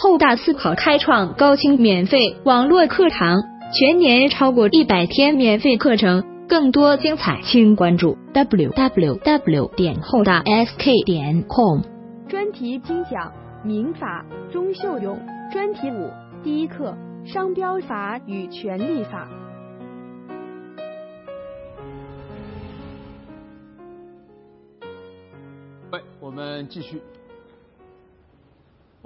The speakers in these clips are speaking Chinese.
厚大思考开创高清免费网络课堂，全年超过一百天免费课程，更多精彩，请关注 w w w 点厚大 s k 点 com。专题精讲民法钟秀勇，专题五第一课商标法与权利法。喂，我们继续。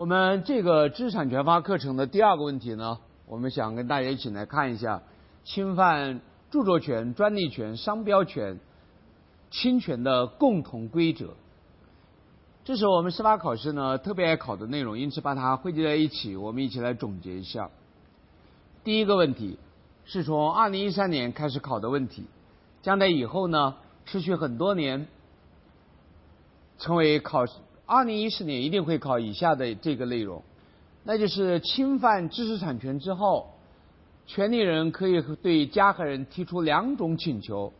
我们这个知识产权法课程的第二个问题呢，我们想跟大家一起来看一下侵犯著作权、专利权、商标权侵权的共同规则。这是我们司法考试呢特别爱考的内容，因此把它汇集在一起，我们一起来总结一下。第一个问题是从二零一三年开始考的问题，将来以后呢持续很多年，成为考试。二零一四年一定会考以下的这个内容，那就是侵犯知识产权之后，权利人可以对加害人提出两种请求：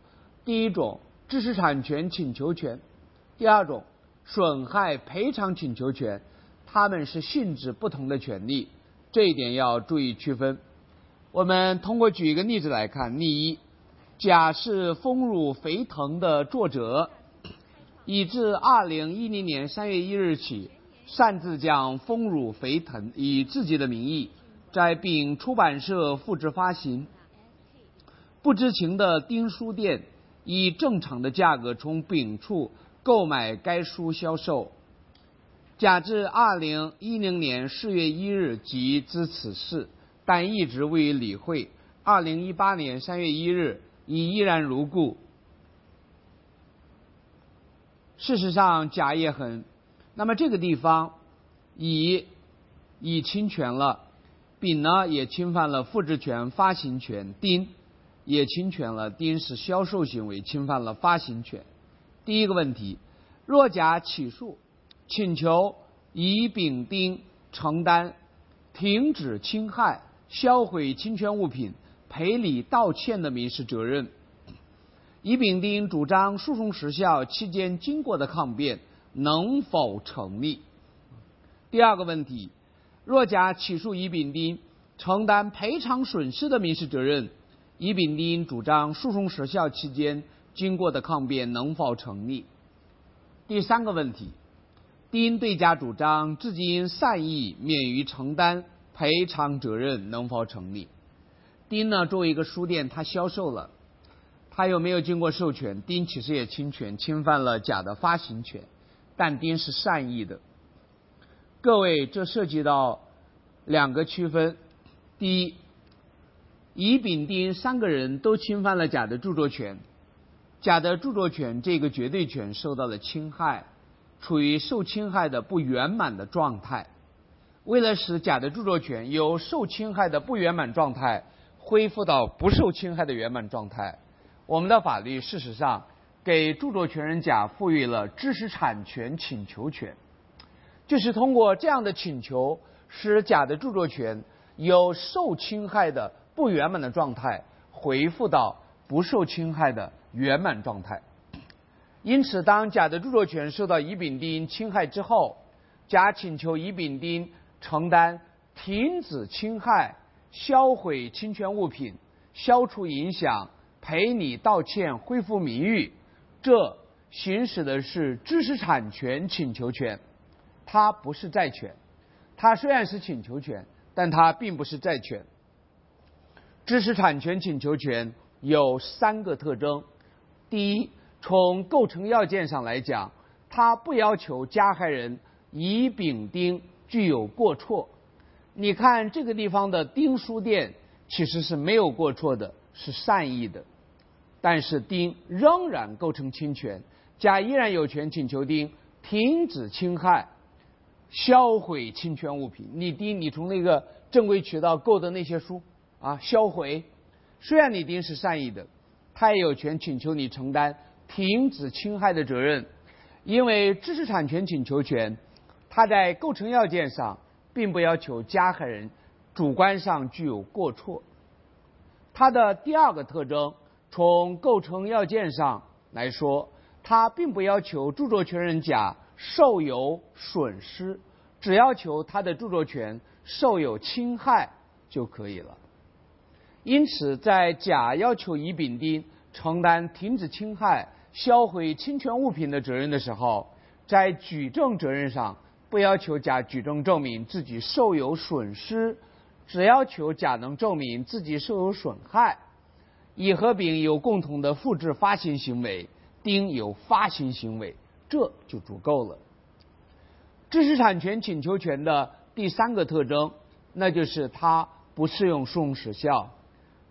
第一种知识产权请求权，第二种损害赔偿请求权，他们是性质不同的权利，这一点要注意区分。我们通过举一个例子来看，例一：甲是丰乳肥腾的作者。已自二零一零年三月一日起，擅自将《丰乳肥臀》以自己的名义在丙出版社复制发行。不知情的丁书店以正常的价格从丙处购买该书销售。甲至二零一零年四月一日即知此事，但一直未予理会。二零一八年三月一日已依然如故。事实上，甲也很，那么这个地方乙乙侵权了，丙呢也侵犯了复制权、发行权，丁也侵权了，丁是销售行为侵犯了发行权。第一个问题，若甲起诉，请求乙、丙、丁承担停止侵害、销毁侵权物品、赔礼道歉的民事责任。乙、丙、丁主张诉讼时效期间经过的抗辩能否成立？第二个问题，若甲起诉乙、丙、丁承担赔偿损失的民事责任，乙、丙、丁主张诉讼时效期间经过的抗辩能否成立？第三个问题，丁对甲主张至今善意免于承担赔偿责任能否成立？丁呢，作为一个书店，他销售了。他又没有经过授权，丁其实也侵权，侵犯了甲的发行权，但丁是善意的。各位，这涉及到两个区分：第一，乙、丙、丁三个人都侵犯了甲的著作权，甲的著作权这个绝对权受到了侵害，处于受侵害的不圆满的状态。为了使甲的著作权由受侵害的不圆满状态恢复到不受侵害的圆满状态。我们的法律事实上给著作权人甲赋予了知识产权请求权，就是通过这样的请求，使甲的著作权由受侵害的不圆满的状态恢复到不受侵害的圆满状态。因此，当甲的著作权受到乙、丙、丁侵害之后，甲请求乙、丙、丁承担停止侵害、销毁侵权物品、消除影响。赔礼道歉、恢复名誉，这行使的是知识产权请求权，它不是债权。它虽然是请求权，但它并不是债权。知识产权请求权有三个特征：第一，从构成要件上来讲，它不要求加害人乙、丙、丁具有过错。你看这个地方的丁书店其实是没有过错的，是善意的。但是丁仍然构成侵权，甲依然有权请求丁停止侵害、销毁侵权物品。你丁，你从那个正规渠道购的那些书啊，销毁。虽然你丁是善意的，他也有权请求你承担停止侵害的责任，因为知识产权请求权，它在构成要件上并不要求加害人主观上具有过错。它的第二个特征。从构成要件上来说，它并不要求著作权人甲受有损失，只要求他的著作权受有侵害就可以了。因此，在甲要求乙、丙、丁承担停止侵害、销毁侵权物品的责任的时候，在举证责任上不要求甲举证证明自己受有损失，只要求甲能证明自己受有损害。乙和丙有共同的复制发行行为，丁有发行行为，这就足够了。知识产权请求权的第三个特征，那就是它不适用诉讼时效。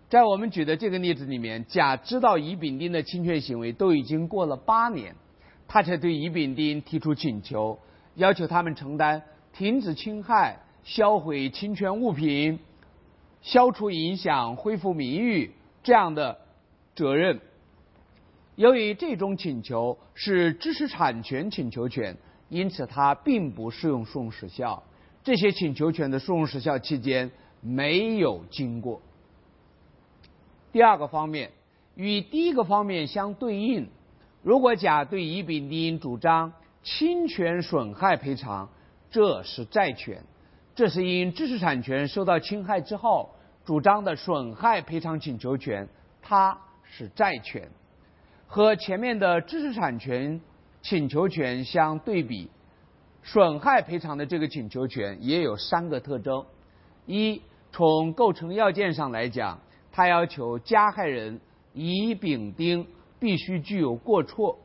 在我们举的这个例子里面，甲知道乙、丙、丁的侵权行为都已经过了八年，他才对乙、丙、丁提出请求，要求他们承担停止侵害、销毁侵权物品、消除影响、恢复名誉。这样的责任，由于这种请求是知识产权请求权，因此它并不适用诉讼时效。这些请求权的诉讼时效期间没有经过。第二个方面与第一个方面相对应，如果甲对乙、丙、丁主张侵权损害赔偿，这是债权，这是因知识产权受到侵害之后。主张的损害赔偿请求权，它是债权，和前面的知识产权请求权相对比，损害赔偿的这个请求权也有三个特征：一，从构成要件上来讲，它要求加害人乙、丙、丁必须具有过错；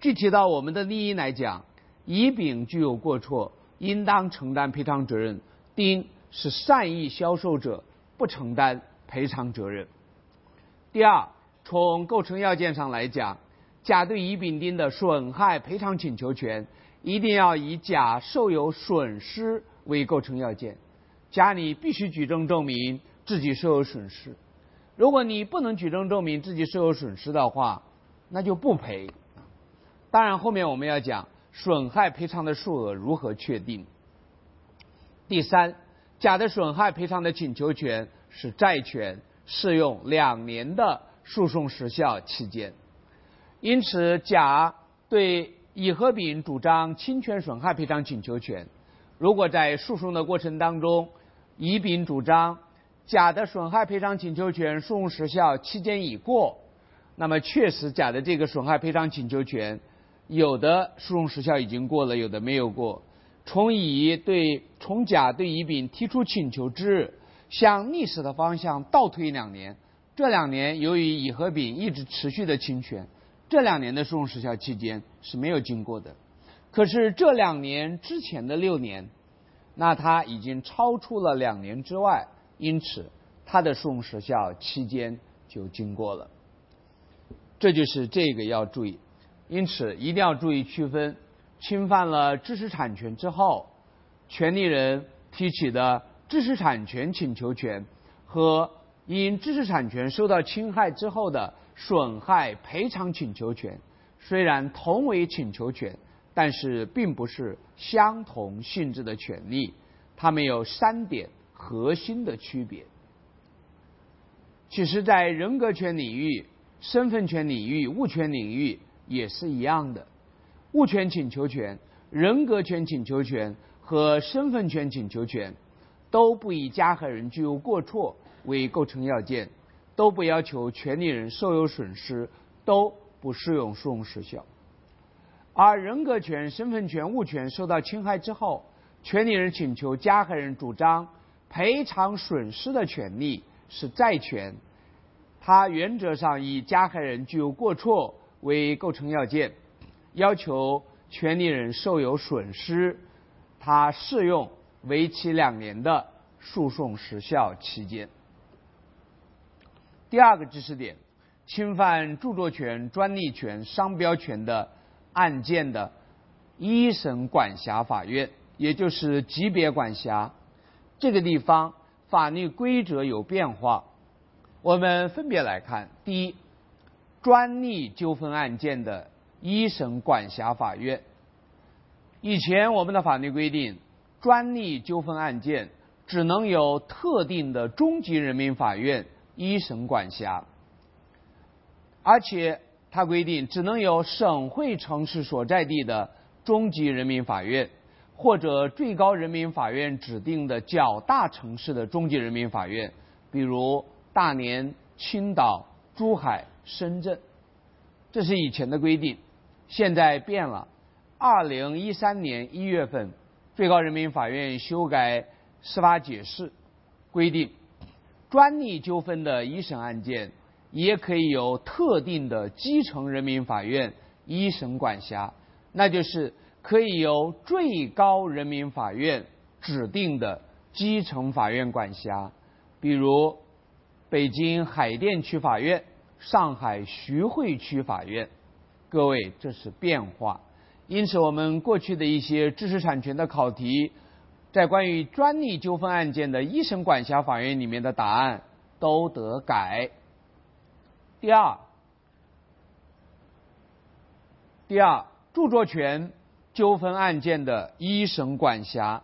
具体到我们的利益来讲，乙、丙具有过错，应当承担赔偿责任；丁是善意销售者。不承担赔偿责任。第二，从构成要件上来讲，甲对乙、丙、丁的损害赔偿请求权一定要以甲受有损失为构成要件。甲你必须举证证明自己受有损失。如果你不能举证证明自己受有损失的话，那就不赔。当然，后面我们要讲损害赔偿的数额如何确定。第三。甲的损害赔偿的请求权是债权，适用两年的诉讼时效期间。因此，甲对乙和丙主张侵权损害赔偿请求权。如果在诉讼的过程当中，乙、丙主张甲的损害赔偿请求权诉讼时效期间已过，那么确实甲的这个损害赔偿请求权有的诉讼时效已经过了，有的没有过。从乙对从甲对乙丙提出请求之日，向历史的方向倒推两年。这两年由于乙和丙一直持续的侵权，这两年的诉讼时效期间是没有经过的。可是这两年之前的六年，那他已经超出了两年之外，因此他的诉讼时效期间就经过了。这就是这个要注意，因此一定要注意区分。侵犯了知识产权之后，权利人提起的知识产权请求权和因知识产权受到侵害之后的损害赔偿请求权，虽然同为请求权，但是并不是相同性质的权利。它们有三点核心的区别。其实，在人格权领域、身份权领域、物权领域也是一样的。物权请求权、人格权请求权和身份权请求权，都不以加害人具有过错为构成要件，都不要求权利人受有损失，都不适用诉讼时效。而人格权、身份权、物权受到侵害之后，权利人请求加害人主张赔偿损失的权利是债权，它原则上以加害人具有过错为构成要件。要求权利人受有损失，它适用为期两年的诉讼时效期间。第二个知识点，侵犯著作权、专利权、商标权的案件的一审管辖法院，也就是级别管辖，这个地方法律规则有变化。我们分别来看：第一，专利纠纷案件的。一审管辖法院。以前我们的法律规定，专利纠纷案件只能由特定的中级人民法院一审管辖，而且它规定只能由省会城市所在地的中级人民法院或者最高人民法院指定的较大城市的中级人民法院，比如大连、青岛、珠海、深圳。这是以前的规定，现在变了。二零一三年一月份，最高人民法院修改司法解释，规定，专利纠纷的一审案件也可以由特定的基层人民法院一审管辖，那就是可以由最高人民法院指定的基层法院管辖，比如北京海淀区法院。上海徐汇区法院，各位，这是变化。因此，我们过去的一些知识产权的考题，在关于专利纠纷案件的一审管辖法院里面的答案都得改。第二，第二，著作权纠纷案件的一审管辖，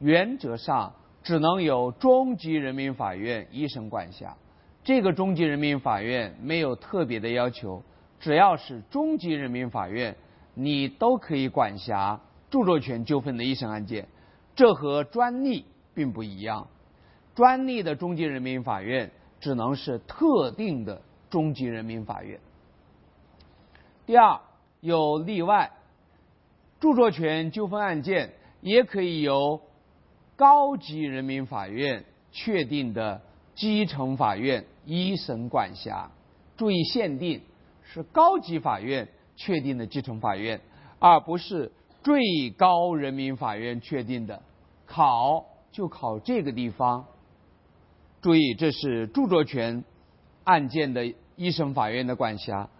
原则上只能由中级人民法院一审管辖。这个中级人民法院没有特别的要求，只要是中级人民法院，你都可以管辖著作权纠纷的一审案件。这和专利并不一样，专利的中级人民法院只能是特定的中级人民法院。第二，有例外，著作权纠纷案件也可以由高级人民法院确定的基层法院。一审管辖，注意限定是高级法院确定的基层法院，而不是最高人民法院确定的。考就考这个地方。注意，这是著作权案件的一审法院的管辖，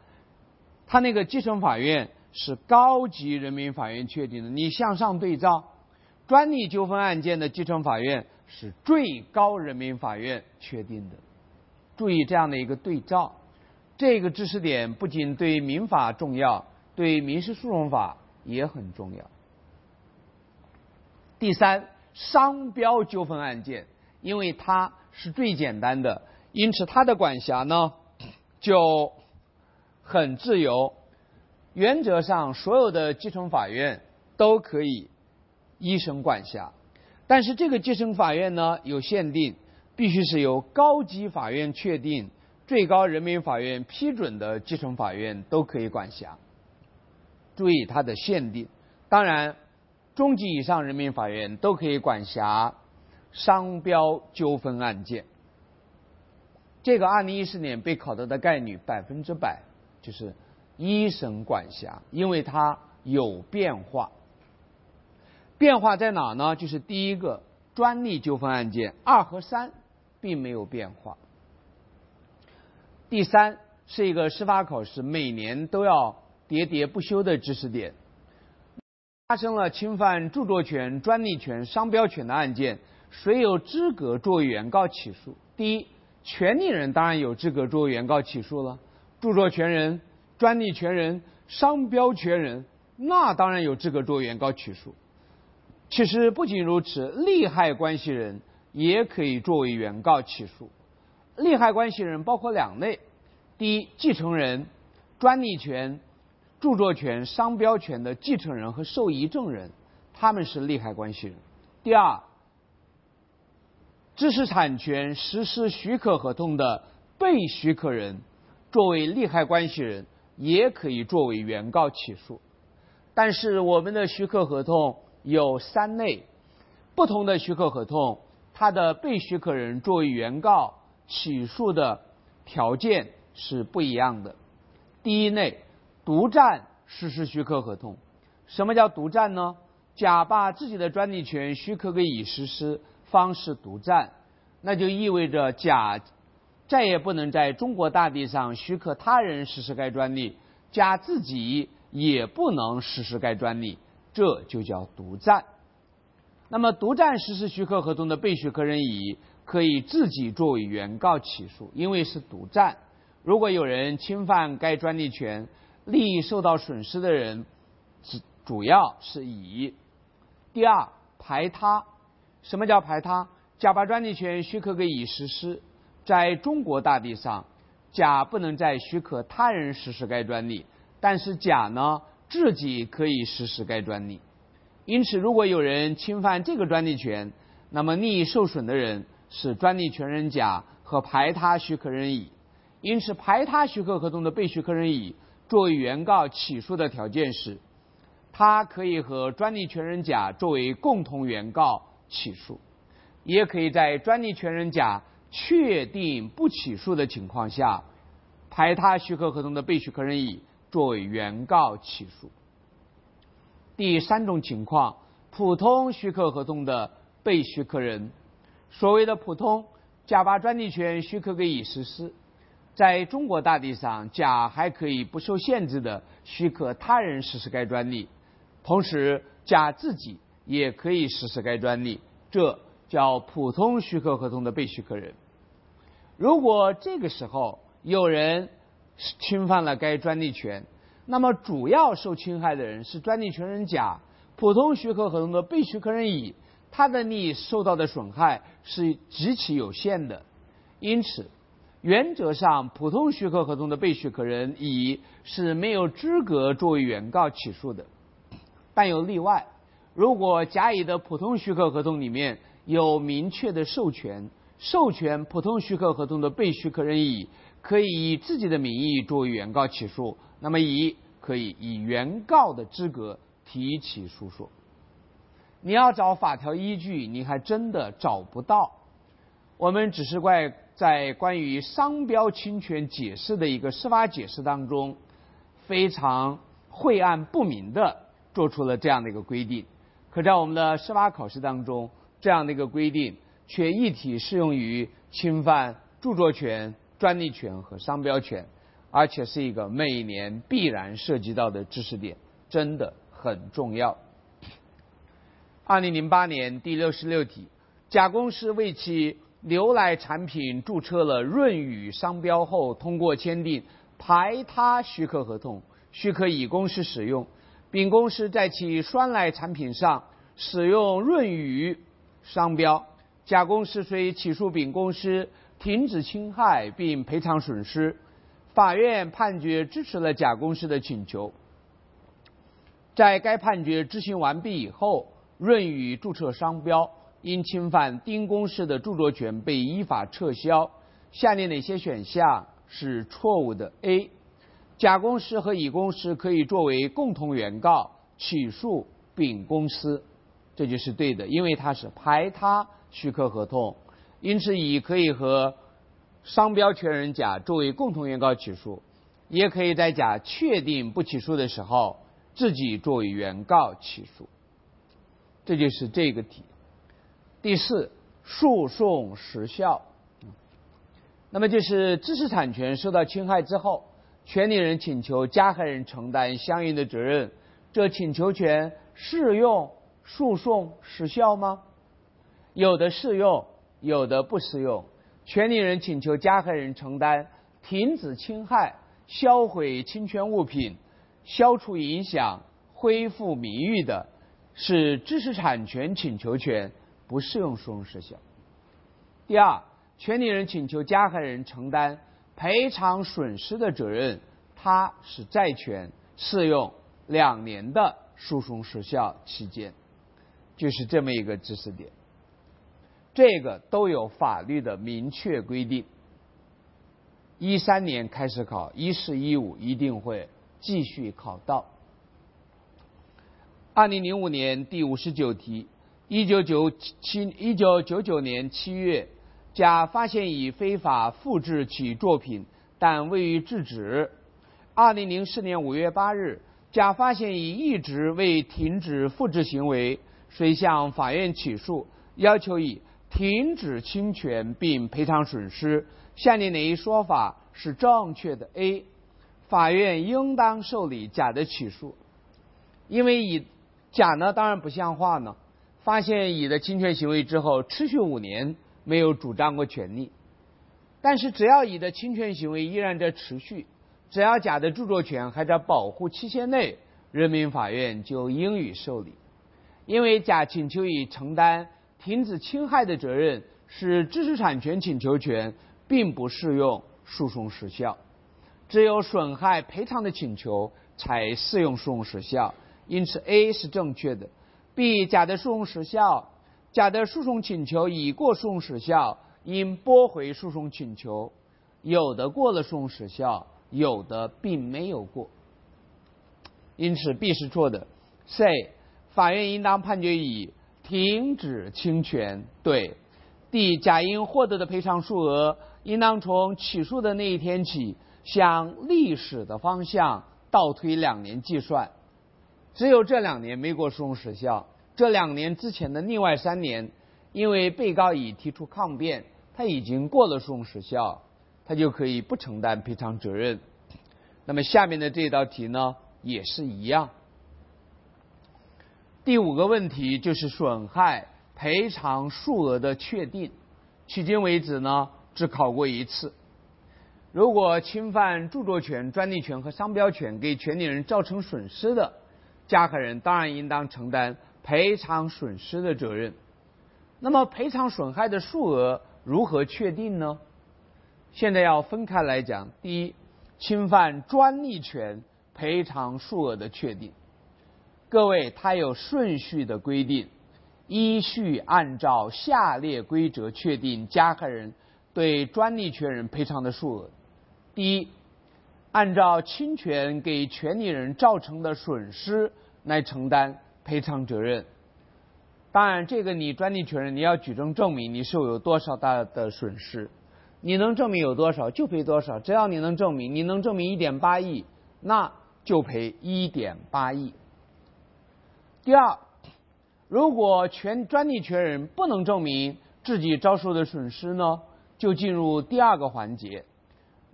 他那个基层法院是高级人民法院确定的。你向上对照，专利纠纷案件的基层法院是最高人民法院确定的。注意这样的一个对照，这个知识点不仅对民法重要，对民事诉讼法也很重要。第三，商标纠纷案件，因为它是最简单的，因此它的管辖呢就很自由。原则上，所有的基层法院都可以一审管辖，但是这个基层法院呢有限定。必须是由高级法院确定、最高人民法院批准的基层法院都可以管辖。注意它的限定。当然，中级以上人民法院都可以管辖商标纠纷案件。这个二零一四年被考到的概率百分之百就是一审管辖，因为它有变化。变化在哪呢？就是第一个专利纠纷案件二和三。并没有变化。第三是一个司法考试每年都要喋喋不休的知识点。发生了侵犯著作权、专利权、商标权的案件，谁有资格作为原告起诉？第一，权利人当然有资格作为原告起诉了。著作权人、专利权人、商标权人，那当然有资格作为原告起诉。其实不仅如此，利害关系人。也可以作为原告起诉。利害关系人包括两类：第一，继承人，专利权、著作权、商标权的继承人和受遗赠人，他们是利害关系人；第二，知识产权实施许可合同的被许可人，作为利害关系人，也可以作为原告起诉。但是，我们的许可合同有三类，不同的许可合同。他的被许可人作为原告起诉的条件是不一样的。第一类，独占实施许可合同。什么叫独占呢？甲把自己的专利权许可给乙实施，方是独占。那就意味着甲再也不能在中国大地上许可他人实施该专利，甲自己也不能实施该专利，这就叫独占。那么，独占实施许可合同的被许可人乙可以自己作为原告起诉，因为是独占。如果有人侵犯该专利权，利益受到损失的人主主要是乙。第二，排他。什么叫排他？甲把专利权许可给乙实施，在中国大地上，甲不能再许可他人实施该专利，但是甲呢自己可以实施该专利。因此，如果有人侵犯这个专利权，那么利益受损的人是专利权人甲和排他许可人乙。因此，排他许可合同的被许可人乙作为原告起诉的条件是，他可以和专利权人甲作为共同原告起诉，也可以在专利权人甲确定不起诉的情况下，排他许可合同的被许可人乙作为原告起诉。第三种情况，普通许可合同的被许可人，所谓的普通，甲把专利权许可给乙实施，在中国大地上，甲还可以不受限制的许可他人实施该专利，同时甲自己也可以实施该专利，这叫普通许可合同的被许可人。如果这个时候有人侵犯了该专利权，那么，主要受侵害的人是专利权人甲，普通许可合同的被许可人乙，他的利益受到的损害是极其有限的。因此，原则上，普通许可合同的被许可人乙是没有资格作为原告起诉的。但有例外，如果甲乙的普通许可合同里面有明确的授权，授权普通许可合同的被许可人乙可以以自己的名义作为原告起诉。那么，乙可以以原告的资格提起诉讼。你要找法条依据，你还真的找不到。我们只是在在关于商标侵权解释的一个司法解释当中，非常晦暗不明的做出了这样的一个规定。可在我们的司法考试当中，这样的一个规定却一体适用于侵犯著作权、专利权和商标权。而且是一个每年必然涉及到的知识点，真的很重要。二零零八年第六十六题，甲公司为其牛奶产品注册了润宇商标后，通过签订排他许可合同，许可乙公司使用。丙公司在其酸奶产品上使用润宇商标，甲公司虽起诉丙公司停止侵害并赔偿损失。法院判决支持了甲公司的请求。在该判决执行完毕以后，润宇注册商标因侵犯丁公司的著作权被依法撤销。下列哪些选项是错误的？A. 甲公司和乙公司可以作为共同原告起诉丙公司，这就是对的，因为它是排他许可合同，因此乙可以和。商标权人甲作为共同原告起诉，也可以在甲确定不起诉的时候，自己作为原告起诉。这就是这个题。第四，诉讼时效。那么就是知识产权受到侵害之后，权利人请求加害人承担相应的责任，这请求权适用诉讼时效吗？有的适用，有的不适用。权利人请求加害人承担停止侵害、销毁侵权物品、消除影响、恢复名誉的，是知识产权请求权，不适用诉讼时效。第二，权利人请求加害人承担赔偿损失的责任，它是债权，适用两年的诉讼时效期间，就是这么一个知识点。这个都有法律的明确规定。一三年开始考，一四一五一定会继续考到。二零零五年第五十九题，一九九七一九九九年七月，甲发现乙非法复制其作品，但未予制止。二零零四年五月八日，甲发现乙一直未停止复制行为，遂向法院起诉，要求乙。停止侵权并赔偿损失，下列哪一说法是正确的？A. 法院应当受理甲的起诉，因为乙甲呢当然不像话呢。发现乙的侵权行为之后，持续五年没有主张过权利，但是只要乙的侵权行为依然在持续，只要甲的著作权还在保护期限内，人民法院就应予受理，因为甲请求乙承担。停止侵害的责任是知识产权请求权，并不适用诉讼时效，只有损害赔偿的请求才适用诉讼时效。因此，A 是正确的。B 甲的诉讼时效，甲的诉讼请求已过诉讼时效，应驳回诉讼请求。有的过了诉讼时效，有的并没有过，因此 B 是错的。C 法院应当判决乙停止侵权。对。D 甲应获得的赔偿数额，应当从起诉的那一天起，向历史的方向倒推两年计算。只有这两年没过诉讼时效，这两年之前的另外三年，因为被告乙提出抗辩，他已经过了诉讼时效，他就可以不承担赔偿责任。那么下面的这道题呢，也是一样。第五个问题就是损害。赔偿数额的确定，迄今为止呢只考过一次。如果侵犯著作权、专利权和商标权，给权利人造成损失的，加害人当然应当承担赔偿损失的责任。那么赔偿损害的数额如何确定呢？现在要分开来讲。第一，侵犯专利权赔偿数额的确定，各位它有顺序的规定。依序按照下列规则确定加害人对专利权人赔偿的数额：第一，按照侵权给权利人造成的损失来承担赔偿责任。当然，这个你专利权人你要举证证明你受有多少大的损失，你能证明有多少就赔多少。只要你能证明，你能证明一点八亿，那就赔一点八亿。第二。如果权专利权人不能证明自己遭受的损失呢，就进入第二个环节。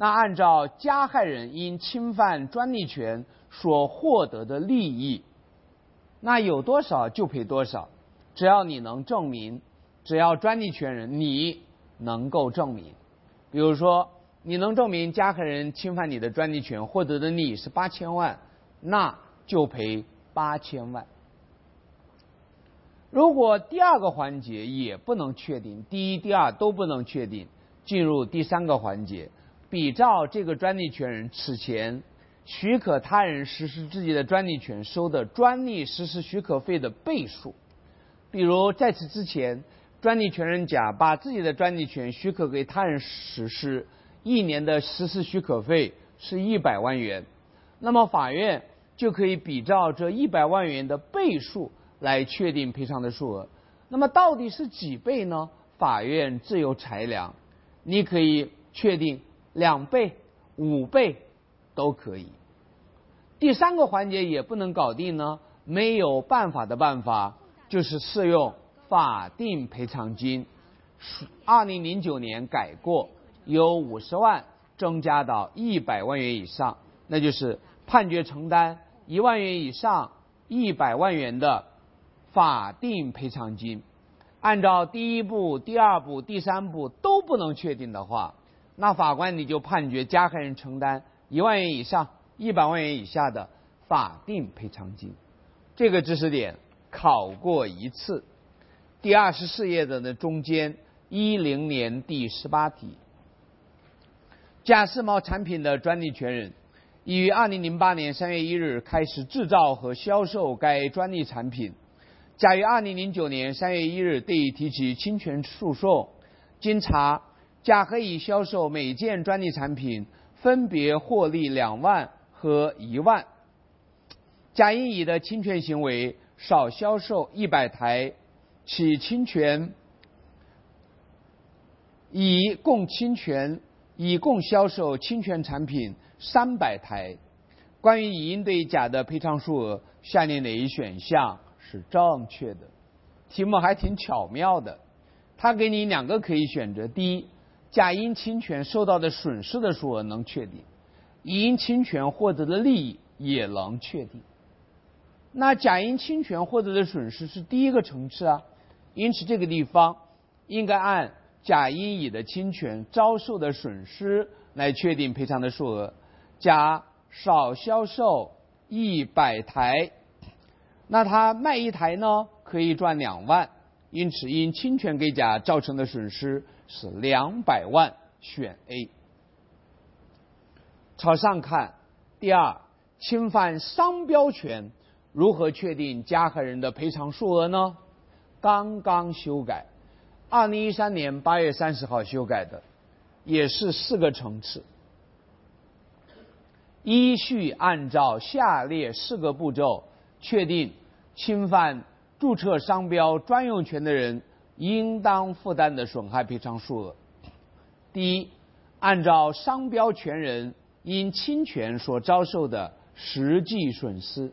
那按照加害人因侵犯专利权所获得的利益，那有多少就赔多少。只要你能证明，只要专利权人你能够证明，比如说你能证明加害人侵犯你的专利权获得的利益是八千万，那就赔八千万。如果第二个环节也不能确定，第一、第二都不能确定，进入第三个环节，比照这个专利权人此前许可他人实施自己的专利权收的专利实施许可费的倍数。比如在此之前，专利权人甲把自己的专利权许可给他人实施，一年的实施许可费是一百万元，那么法院就可以比照这一百万元的倍数。来确定赔偿的数额，那么到底是几倍呢？法院自由裁量，你可以确定两倍、五倍都可以。第三个环节也不能搞定呢，没有办法的办法就是适用法定赔偿金。二零零九年改过，由五十万增加到一百万元以上，那就是判决承担一万元以上一百万元的。法定赔偿金，按照第一步、第二步、第三步都不能确定的话，那法官你就判决加害人承担一万元以上一百万元以下的法定赔偿金。这个知识点考过一次，第二十四页的那中间一零年第十八题，贾世茂产品的专利权人已于二零零八年三月一日开始制造和销售该专利产品。甲于二零零九年三月一日对提起侵权诉讼。经查，甲和乙销售每件专利产品分别获利两万和一万。甲因乙的侵权行为少销售一百台，其侵权乙共侵权乙共销售侵权产品三百台。关于乙应对甲的赔偿数额，下列哪一选项？是正确的，题目还挺巧妙的。他给你两个可以选择：第一，甲因侵权受到的损失的数额能确定；乙因侵权获得的利益也能确定。那甲因侵权获得的损失是第一个层次啊，因此这个地方应该按甲因乙的侵权遭受的损失来确定赔偿的数额。甲少销售一百台。那他卖一台呢，可以赚两万，因此因侵权给甲造成的损失是两百万，选 A。朝上看，第二，侵犯商标权如何确定加害人的赔偿数额呢？刚刚修改，二零一三年八月三十号修改的，也是四个层次。依序按照下列四个步骤确定侵犯注册商标专用权的人应当负担的损害赔偿数额。第一，按照商标权人因侵权所遭受的实际损失，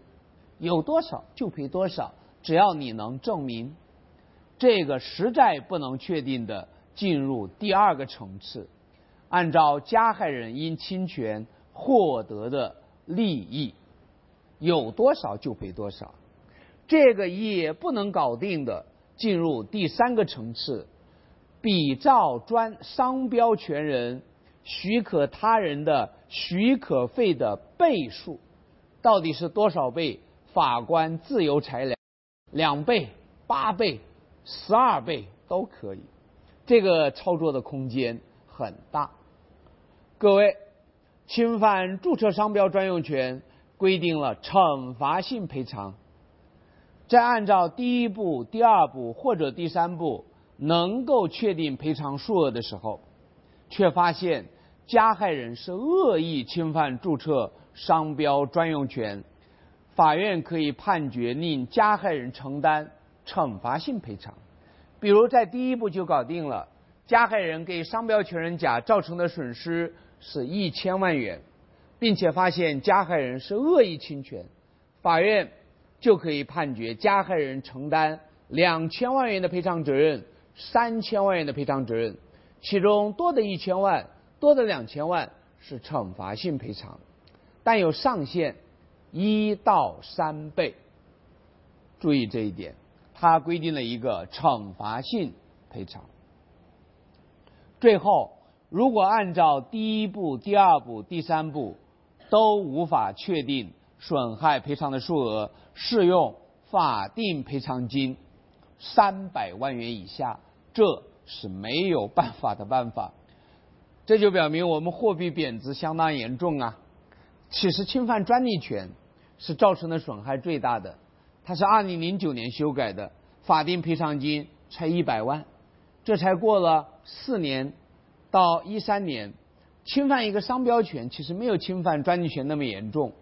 有多少就赔多少，只要你能证明。这个实在不能确定的，进入第二个层次，按照加害人因侵权获得的利益，有多少就赔多少。这个也不能搞定的，进入第三个层次，比照专商标权人许可他人的许可费的倍数，到底是多少倍？法官自由裁量，两倍、八倍。十二倍都可以，这个操作的空间很大。各位，侵犯注册商标专用权规定了惩罚性赔偿，在按照第一步、第二步或者第三步能够确定赔偿数额的时候，却发现加害人是恶意侵犯注册商标专用权，法院可以判决令加害人承担。惩罚性赔偿，比如在第一步就搞定了，加害人给商标权人甲造成的损失是一千万元，并且发现加害人是恶意侵权，法院就可以判决加害人承担两千万元的赔偿责任，三千万元的赔偿责任，其中多的一千万，多的两千万是惩罚性赔偿，但有上限一到三倍，注意这一点。它规定了一个惩罚性赔偿。最后，如果按照第一步、第二步、第三步都无法确定损害赔偿的数额，适用法定赔偿金三百万元以下，这是没有办法的办法。这就表明我们货币贬值相当严重啊！其实侵犯专利权是造成的损害最大的。它是二零零九年修改的，法定赔偿金才一百万，这才过了四年，到一三年，侵犯一个商标权其实没有侵犯专利权那么严重，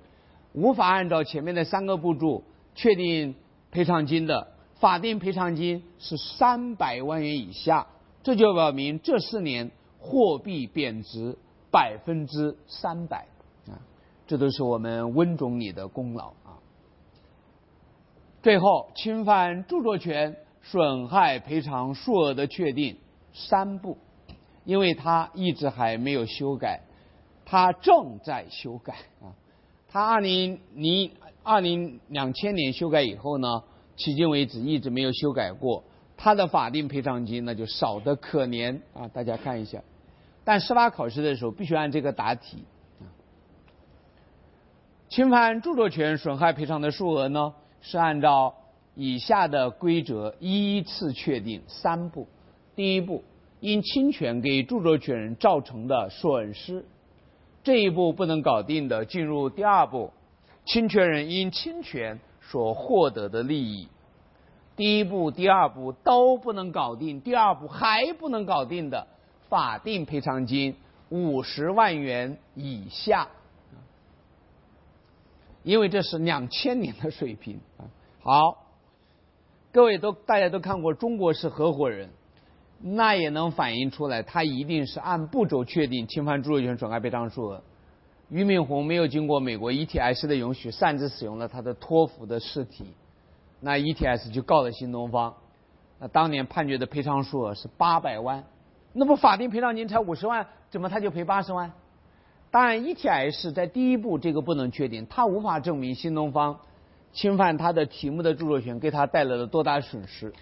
无法按照前面的三个步骤确定赔偿金的，法定赔偿金是三百万元以下，这就表明这四年货币贬值百分之三百啊，这都是我们温总理的功劳啊。最后，侵犯著作权损害赔偿数额的确定三步，因为它一直还没有修改，它正在修改啊。它二零零二零两千年修改以后呢，迄今为止一直没有修改过。它的法定赔偿金那就少得可怜啊！大家看一下，但司法考试的时候必须按这个答题啊。侵犯著作权损害赔偿的数额呢？是按照以下的规则依次确定三步：第一步，因侵权给著作权人造成的损失，这一步不能搞定的，进入第二步，侵权人因侵权所获得的利益。第一步、第二步都不能搞定，第二步还不能搞定的，法定赔偿金五十万元以下。因为这是两千年的水平啊。好，各位都大家都看过《中国式合伙人》，那也能反映出来，他一定是按步骤确定侵犯著作权损害赔偿数额。俞敏洪没有经过美国 ETS 的允许，擅自使用了他的托福的试题，那 ETS 就告了新东方。那当年判决的赔偿数额是八百万，那不法定赔偿金才五十万，怎么他就赔八十万？当然，ETS 在第一步这个不能确定，他无法证明新东方侵犯他的题目的著作权给他带来了多大损失。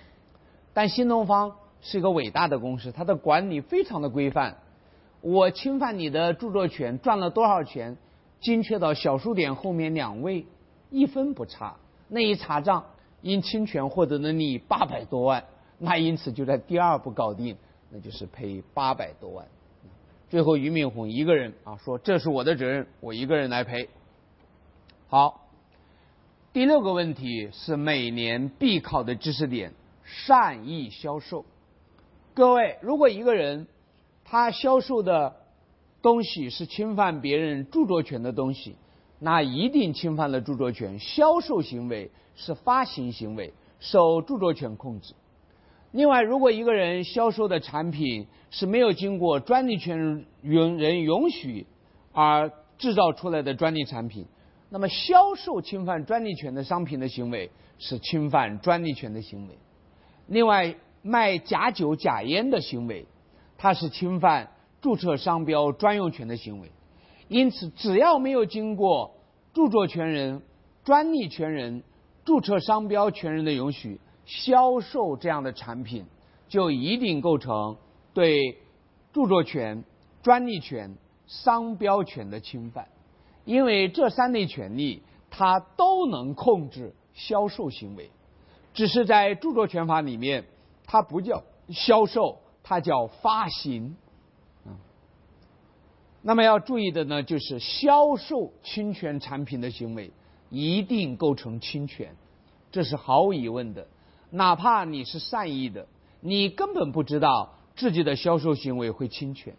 但新东方是一个伟大的公司，它的管理非常的规范。我侵犯你的著作权赚了多少钱，精确到小数点后面两位，一分不差。那一查账，因侵权获得的利益八百多万，那因此就在第二步搞定，那就是赔八百多万。最后，俞敏洪一个人啊说：“这是我的责任，我一个人来赔。”好，第六个问题是每年必考的知识点：善意销售。各位，如果一个人他销售的东西是侵犯别人著作权的东西，那一定侵犯了著作权。销售行为是发行行为，受著作权控制。另外，如果一个人销售的产品是没有经过专利权人允许而制造出来的专利产品，那么销售侵犯专利权的商品的行为是侵犯专利权的行为。另外，卖假酒假烟的行为，它是侵犯注册商标专用权的行为。因此，只要没有经过著作权人、专利权人、注册商标权人的允许，销售这样的产品，就一定构成对著作权、专利权、商标权的侵犯。因为这三类权利，它都能控制销售行为，只是在著作权法里面，它不叫销售，它叫发行。那么要注意的呢，就是销售侵权产品的行为一定构成侵权，这是毫无疑问的。哪怕你是善意的，你根本不知道自己的销售行为会侵权。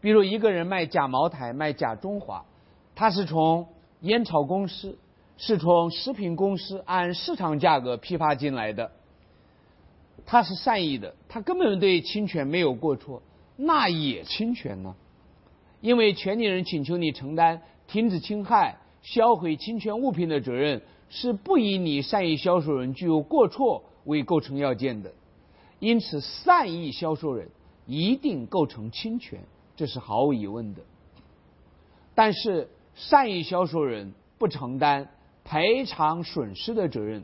比如一个人卖假茅台、卖假中华。他是从烟草公司，是从食品公司按市场价格批发进来的，他是善意的，他根本对侵权没有过错，那也侵权呢？因为权利人请求你承担停止侵害、销毁侵权物品的责任，是不以你善意销售人具有过错为构成要件的，因此善意销售人一定构成侵权，这是毫无疑问的。但是。善意销售人不承担赔偿损失的责任。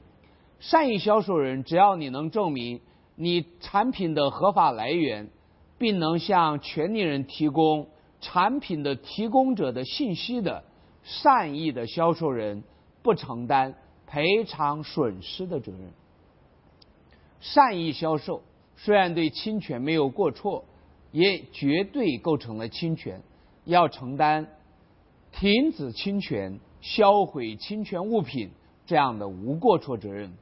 善意销售人，只要你能证明你产品的合法来源，并能向权利人提供产品的提供者的信息的，善意的销售人不承担赔偿损失的责任。善意销售虽然对侵权没有过错，也绝对构成了侵权，要承担。停止侵权、销毁侵权物品这样的无过错责任，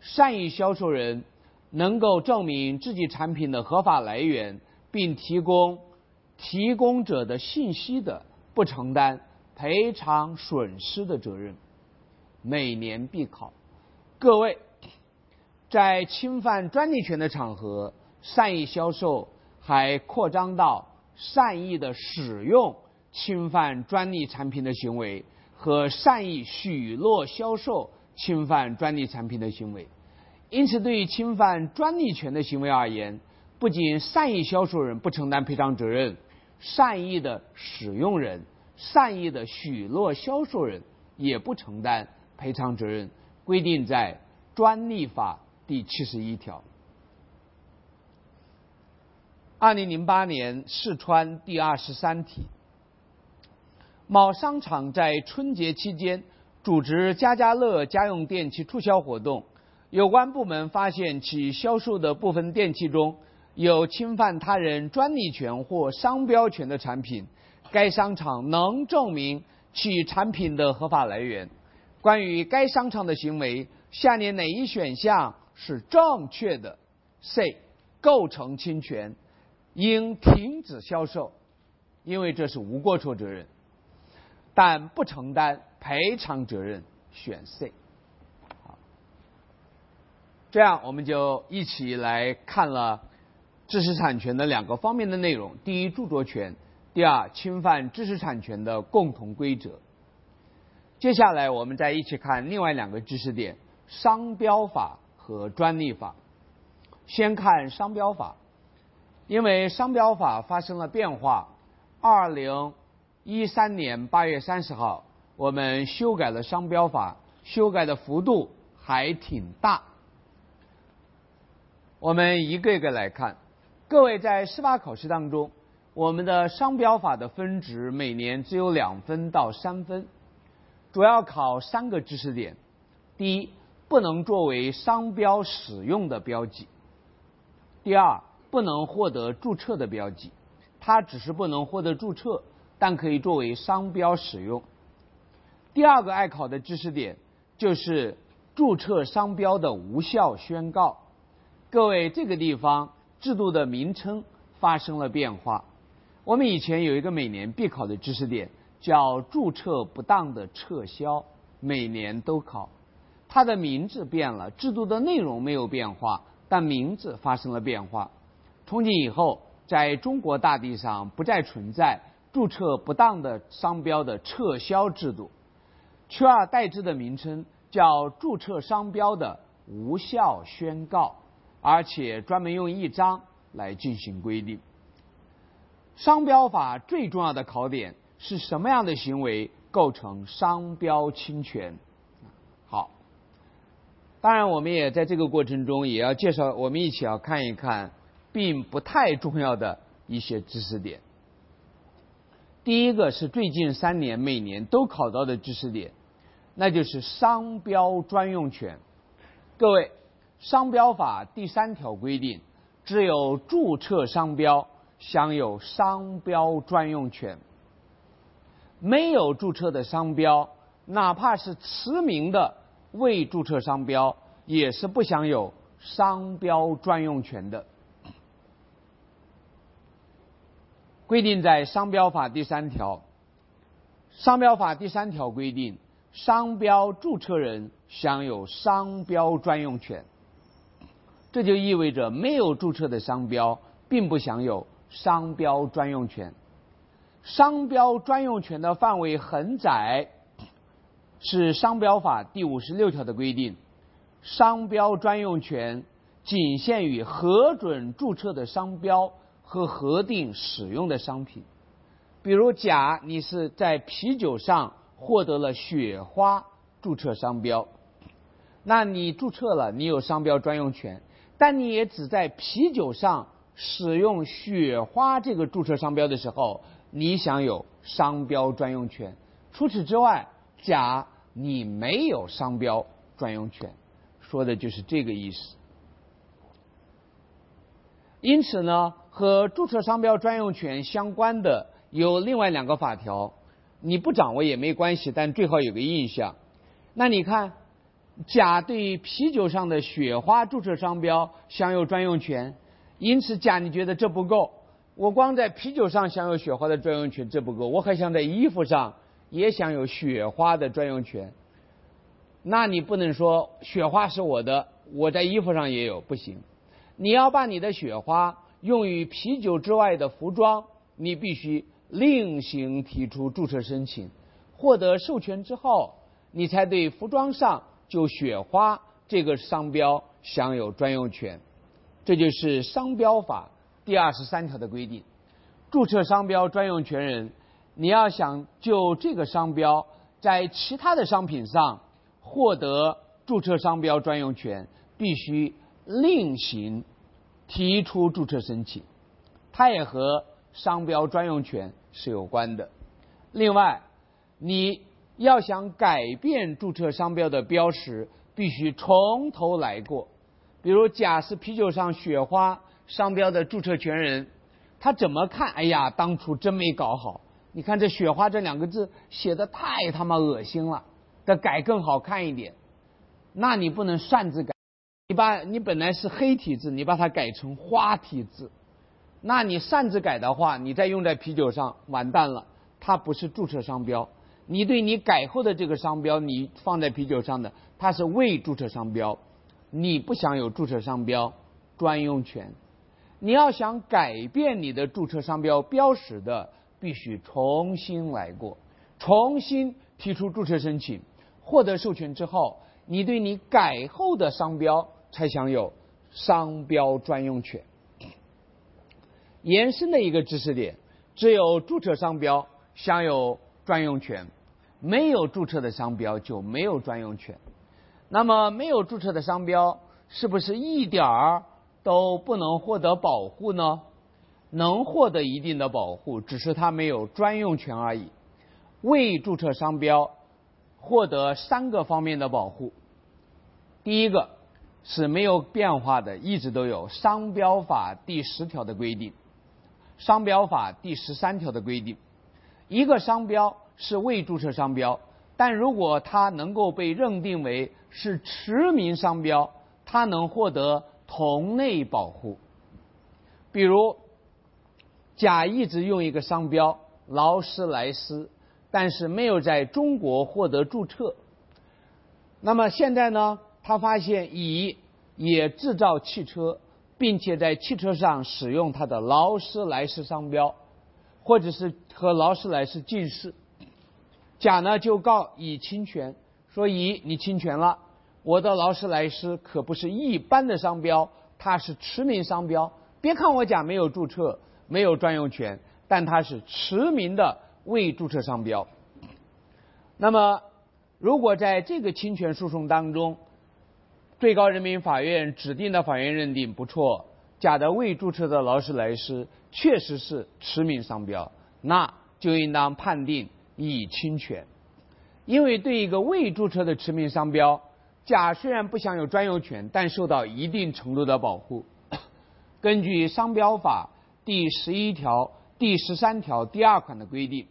善意销售人能够证明自己产品的合法来源，并提供提供者的信息的，不承担赔偿损失的责任。每年必考。各位，在侵犯专利权的场合，善意销售还扩张到善意的使用。侵犯专利产品的行为和善意许诺销售侵犯专利产品的行为，因此，对于侵犯专利权的行为而言，不仅善意销售人不承担赔偿责任，善意的使用人、善意的许诺销售人也不承担赔偿责任，规定在专利法第七十一条。二零零八年四川第二十三题。某商场在春节期间组织家家乐家用电器促销活动，有关部门发现其销售的部分电器中有侵犯他人专利权或商标权的产品，该商场能证明其产品的合法来源。关于该商场的行为，下列哪一选项是正确的？C. 构成侵权，应停止销售，因为这是无过错责任。但不承担赔偿责任，选 C。这样我们就一起来看了知识产权的两个方面的内容：第一，著作权；第二，侵犯知识产权的共同规则。接下来，我们再一起看另外两个知识点：商标法和专利法。先看商标法，因为商标法发生了变化，二零。一三年八月三十号，我们修改了商标法，修改的幅度还挺大。我们一个一个来看。各位在司法考试当中，我们的商标法的分值每年只有两分到三分，主要考三个知识点：第一，不能作为商标使用的标记；第二，不能获得注册的标记，它只是不能获得注册。但可以作为商标使用。第二个爱考的知识点，就是注册商标的无效宣告。各位，这个地方制度的名称发生了变化。我们以前有一个每年必考的知识点，叫注册不当的撤销，每年都考。它的名字变了，制度的内容没有变化，但名字发生了变化。从今以后，在中国大地上不再存在注册不当的商标的撤销制度，取而代之的名称叫注册商标的无效宣告。而且专门用一章来进行规定。商标法最重要的考点是什么样的行为构成商标侵权？好，当然我们也在这个过程中也要介绍，我们一起要看一看并不太重要的一些知识点。第一个是最近三年每年都考到的知识点，那就是商标专用权。各位。商标法第三条规定，只有注册商标享有商标专用权。没有注册的商标，哪怕是驰名的未注册商标，也是不享有商标专用权的。规定在商标法第三条。商标法第三条规定，商标注册人享有商标专用权。这就意味着没有注册的商标并不享有商标专用权。商标专用权的范围很窄，是商标法第五十六条的规定。商标专用权仅限于核准注册的商标和核定使用的商品。比如，甲你是在啤酒上获得了雪花注册商标，那你注册了，你有商标专用权。但你也只在啤酒上使用“雪花”这个注册商标的时候，你享有商标专用权。除此之外，甲你没有商标专用权，说的就是这个意思。因此呢，和注册商标专用权相关的有另外两个法条，你不掌握也没关系，但最好有个印象。那你看。甲对啤酒上的雪花注册商标享有专用权，因此甲你觉得这不够？我光在啤酒上享有雪花的专用权这不够，我还想在衣服上也享有雪花的专用权。那你不能说雪花是我的，我在衣服上也有，不行。你要把你的雪花用于啤酒之外的服装，你必须另行提出注册申请，获得授权之后，你才对服装上。就雪花这个商标享有专用权，这就是商标法第二十三条的规定。注册商标专用权人，你要想就这个商标在其他的商品上获得注册商标专用权，必须另行提出注册申请，它也和商标专用权是有关的。另外，你。要想改变注册商标的标识，必须从头来过。比如，甲是啤酒上雪花商标的注册权人，他怎么看？哎呀，当初真没搞好！你看这“雪花”这两个字写的太他妈恶心了，得改更好看一点。那你不能擅自改，你把你本来是黑体字，你把它改成花体字，那你擅自改的话，你再用在啤酒上，完蛋了，它不是注册商标。你对你改后的这个商标，你放在啤酒上的，它是未注册商标，你不享有注册商标专用权。你要想改变你的注册商标标识的，必须重新来过，重新提出注册申请，获得授权之后，你对你改后的商标才享有商标专用权。延伸的一个知识点，只有注册商标享有专用权。没有注册的商标就没有专用权。那么，没有注册的商标是不是一点儿都不能获得保护呢？能获得一定的保护，只是它没有专用权而已。未注册商标获得三个方面的保护。第一个是没有变化的，一直都有《商标法》第十条的规定，《商标法》第十三条的规定，一个商标。是未注册商标，但如果它能够被认定为是驰名商标，它能获得同类保护。比如，甲一直用一个商标劳斯莱斯，但是没有在中国获得注册。那么现在呢，他发现乙也制造汽车，并且在汽车上使用他的劳斯莱斯商标，或者是和劳斯莱斯近似。甲呢就告乙侵权，说乙你侵权了，我的劳斯莱斯可不是一般的商标，它是驰名商标。别看我甲没有注册，没有专用权，但它是驰名的未注册商标。那么，如果在这个侵权诉讼当中，最高人民法院指定的法院认定不错，甲的未注册的劳斯莱斯确实是驰名商标，那就应当判定。乙侵权，因为对一个未注册的驰名商标，甲虽然不享有专有权，但受到一定程度的保护。根据商标法第十一条、第十三条第二款的规定，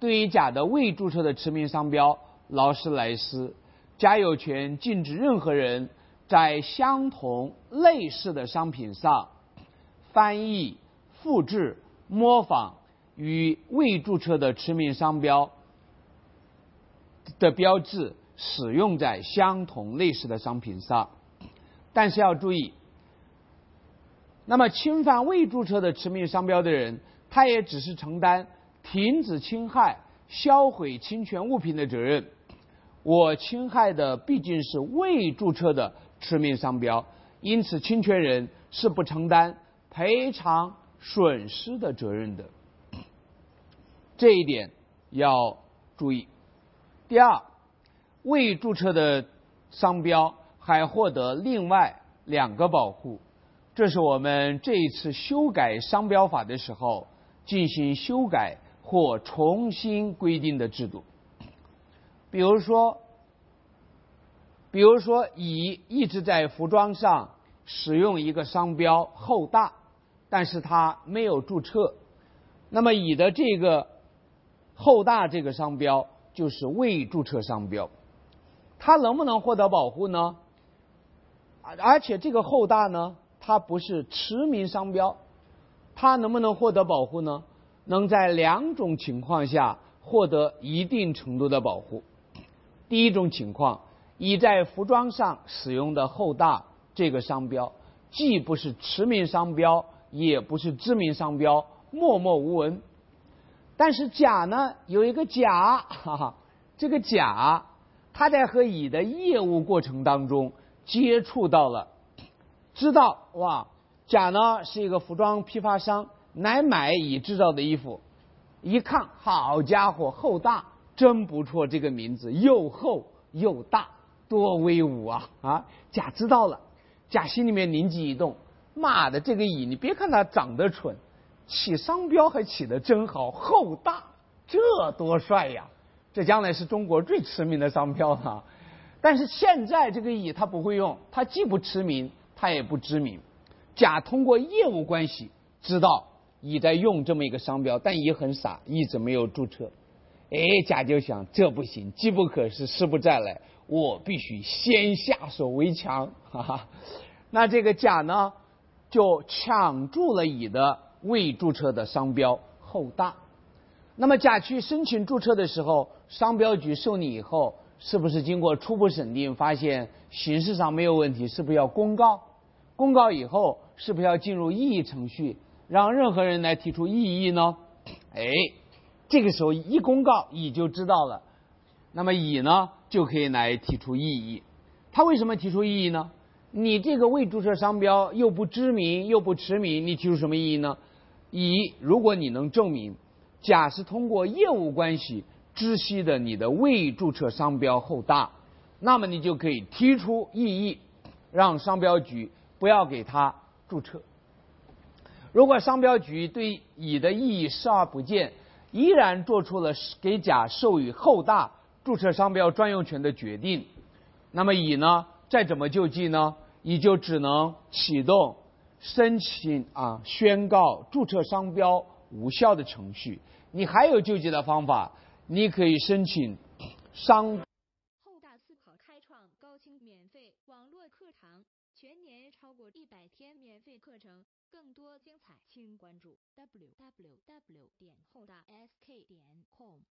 对于甲的未注册的驰名商标劳斯莱斯，甲有权禁止任何人在相同类似的商品上翻译、复制、模仿。与未注册的驰名商标的标志使用在相同类似的商品上，但是要注意，那么侵犯未注册的驰名商标的人，他也只是承担停止侵害、销毁侵权物品的责任。我侵害的毕竟是未注册的驰名商标，因此侵权人是不承担赔偿损失的责任的。这一点要注意。第二，未注册的商标还获得另外两个保护，这是我们这一次修改商标法的时候进行修改或重新规定的制度。比如说，比如说乙一直在服装上使用一个商标“厚大”，但是他没有注册，那么乙的这个。厚大这个商标就是未注册商标，它能不能获得保护呢？而而且这个厚大呢，它不是驰名商标，它能不能获得保护呢？能在两种情况下获得一定程度的保护。第一种情况，已在服装上使用的厚大这个商标，既不是驰名商标，也不是知名商标，默默无闻。但是甲呢有一个甲，哈哈，这个甲他在和乙的业务过程当中接触到了，知道哇，甲呢是一个服装批发商，来买乙制造的衣服，一看好家伙，厚大真不错，这个名字又厚又大，多威武啊啊！甲知道了，甲心里面灵机一动，妈的，这个乙你别看他长得蠢。起商标还起得真好，厚大，这多帅呀！这将来是中国最驰名的商标啊！但是现在这个乙他不会用，他既不驰名，他也不知名。甲通过业务关系知道乙在用这么一个商标，但乙很傻，一直没有注册。哎，甲就想这不行，机不可失，失不再来，我必须先下手为强，哈哈。那这个甲呢，就抢注了乙的。未注册的商标厚大，那么甲去申请注册的时候，商标局受理以后，是不是经过初步审定，发现形式上没有问题，是不是要公告？公告以后，是不是要进入异议程序，让任何人来提出异议呢？哎，这个时候一公告，乙就知道了，那么乙呢就可以来提出异议。他为什么提出异议呢？你这个未注册商标又不知名又不驰名，你提出什么异议呢？乙，如果你能证明甲是通过业务关系知悉的你的未注册商标厚大，那么你就可以提出异议，让商标局不要给他注册。如果商标局对乙的异议视而不见，依然做出了给甲授予厚大注册商标专用权的决定，那么乙呢，再怎么救济呢？你就只能启动。申请啊，宣告注册商标无效的程序。你还有救济的方法，你可以申请商。后大思考开创高清免费网络课堂，全年超过一百天免费课程，更多精彩，请关注 w w w 点后大 sk 点 com。